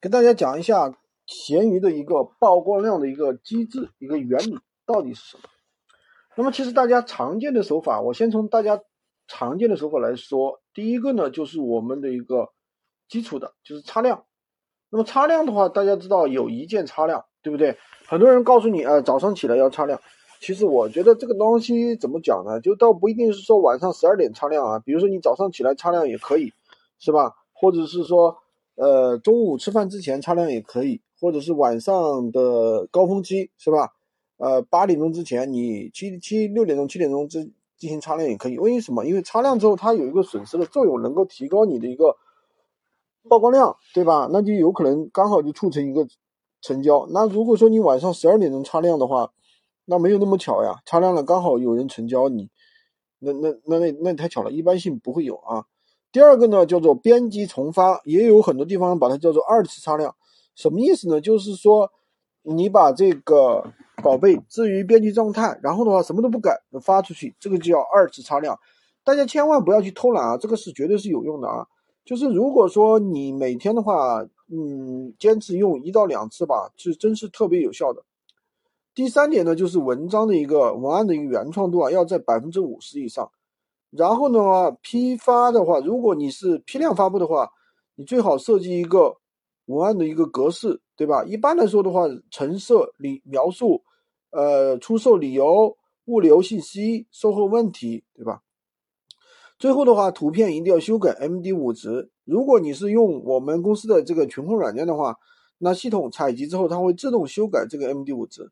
跟大家讲一下闲鱼的一个曝光量的一个机制，一个原理到底是什么？那么其实大家常见的手法，我先从大家常见的手法来说。第一个呢，就是我们的一个基础的，就是擦量。那么擦量的话，大家知道有一键擦量，对不对？很多人告诉你，呃，早上起来要擦量。其实我觉得这个东西怎么讲呢？就倒不一定是说晚上十二点擦量啊，比如说你早上起来擦量也可以，是吧？或者是说。呃，中午吃饭之前擦亮也可以，或者是晚上的高峰期，是吧？呃，八点钟之前，你七七六点钟、七点钟之进行擦亮也可以。为什么？因为擦亮之后，它有一个损失的作用，能够提高你的一个曝光量，对吧？那就有可能刚好就促成一个成交。那如果说你晚上十二点钟擦亮的话，那没有那么巧呀，擦亮了刚好有人成交你，那那那那那太巧了，一般性不会有啊。第二个呢，叫做编辑重发，也有很多地方把它叫做二次擦亮，什么意思呢？就是说你把这个宝贝置于编辑状态，然后的话什么都不改发出去，这个就叫二次擦亮。大家千万不要去偷懒啊，这个是绝对是有用的啊。就是如果说你每天的话，嗯，坚持用一到两次吧，是真是特别有效的。第三点呢，就是文章的一个文案的一个原创度啊，要在百分之五十以上。然后的话，批发的话，如果你是批量发布的话，你最好设计一个文案的一个格式，对吧？一般来说的话，成色、理描述、呃，出售理由、物流信息、售后问题，对吧？最后的话，图片一定要修改 MD5 值。如果你是用我们公司的这个群控软件的话，那系统采集之后，它会自动修改这个 MD5 值。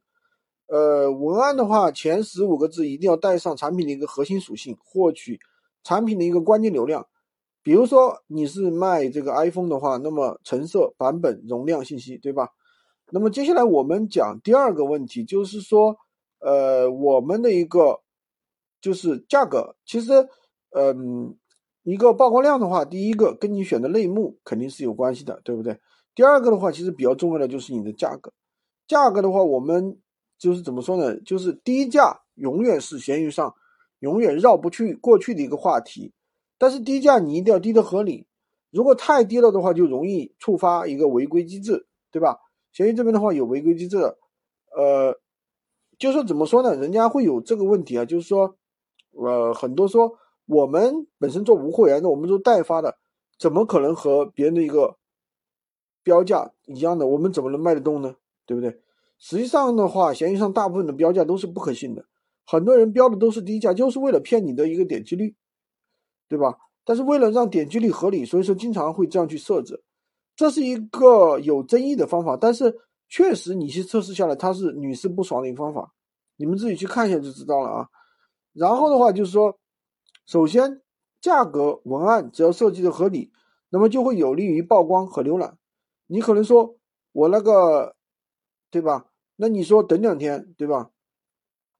呃，文案的话，前十五个字一定要带上产品的一个核心属性，获取产品的一个关键流量。比如说你是卖这个 iPhone 的话，那么成色、版本、容量信息，对吧？那么接下来我们讲第二个问题，就是说，呃，我们的一个就是价格。其实，嗯，一个曝光量的话，第一个跟你选的类目肯定是有关系的，对不对？第二个的话，其实比较重要的就是你的价格。价格的话，我们。就是怎么说呢？就是低价永远是闲鱼上永远绕不去过去的一个话题，但是低价你一定要低的合理。如果太低了的话，就容易触发一个违规机制，对吧？闲鱼这边的话有违规机制，呃，就是怎么说呢？人家会有这个问题啊，就是说，呃，很多说我们本身做无货源的，我们做代发的，怎么可能和别人的一个标价一样的？我们怎么能卖得动呢？对不对？实际上的话，闲鱼上大部分的标价都是不可信的，很多人标的都是低价，就是为了骗你的一个点击率，对吧？但是为了让点击率合理，所以说经常会这样去设置，这是一个有争议的方法，但是确实你去测试下来，它是屡试不爽的一个方法，你们自己去看一下就知道了啊。然后的话就是说，首先价格文案只要设计的合理，那么就会有利于曝光和浏览。你可能说我那个，对吧？那你说等两天，对吧？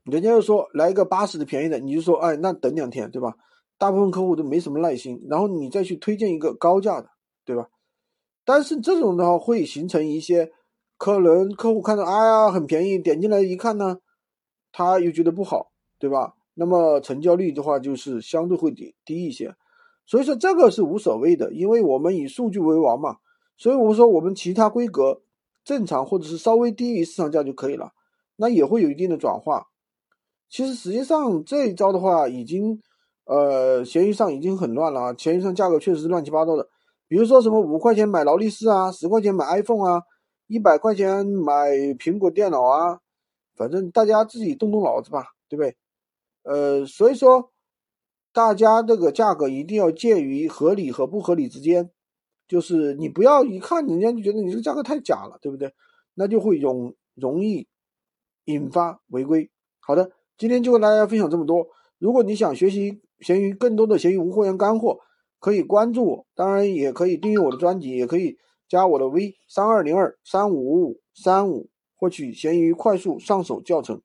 人家又说来一个八十的便宜的，你就说哎，那等两天，对吧？大部分客户都没什么耐心，然后你再去推荐一个高价的，对吧？但是这种的话会形成一些可能客户看到哎呀很便宜，点进来一看呢，他又觉得不好，对吧？那么成交率的话就是相对会低低一些，所以说这个是无所谓的，因为我们以数据为王嘛，所以我们说我们其他规格。正常或者是稍微低于市场价就可以了，那也会有一定的转化。其实实际上这一招的话，已经呃，闲鱼上已经很乱了啊，闲鱼上价格确实是乱七八糟的。比如说什么五块钱买劳力士啊，十块钱买 iPhone 啊，一百块钱买苹果电脑啊，反正大家自己动动脑子吧，对不对？呃，所以说大家这个价格一定要介于合理和不合理之间。就是你不要一看人家就觉得你这个价格太假了，对不对？那就会容容易引发违规。好的，今天就跟大家分享这么多。如果你想学习闲鱼更多的闲鱼无货源干货，可以关注我，当然也可以订阅我的专辑，也可以加我的 V 三二零二三五五五三五，获取闲鱼快速上手教程。